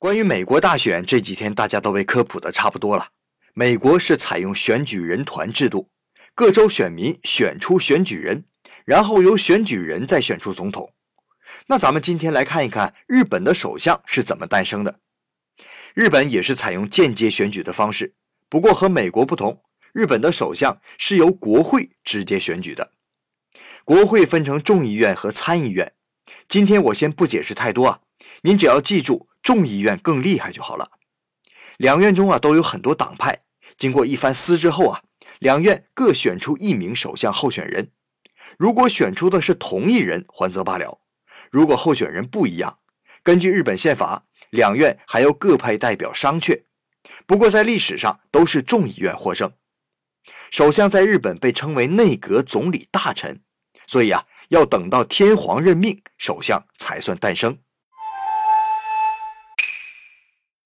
关于美国大选，这几天大家都被科普的差不多了。美国是采用选举人团制度，各州选民选出选举人，然后由选举人再选出总统。那咱们今天来看一看日本的首相是怎么诞生的。日本也是采用间接选举的方式，不过和美国不同，日本的首相是由国会直接选举的。国会分成众议院和参议院，今天我先不解释太多啊，您只要记住。众议院更厉害就好了。两院中啊都有很多党派，经过一番思之后啊，两院各选出一名首相候选人。如果选出的是同一人，还则罢了；如果候选人不一样，根据日本宪法，两院还要各派代表商榷。不过在历史上都是众议院获胜。首相在日本被称为内阁总理大臣，所以啊要等到天皇任命，首相才算诞生。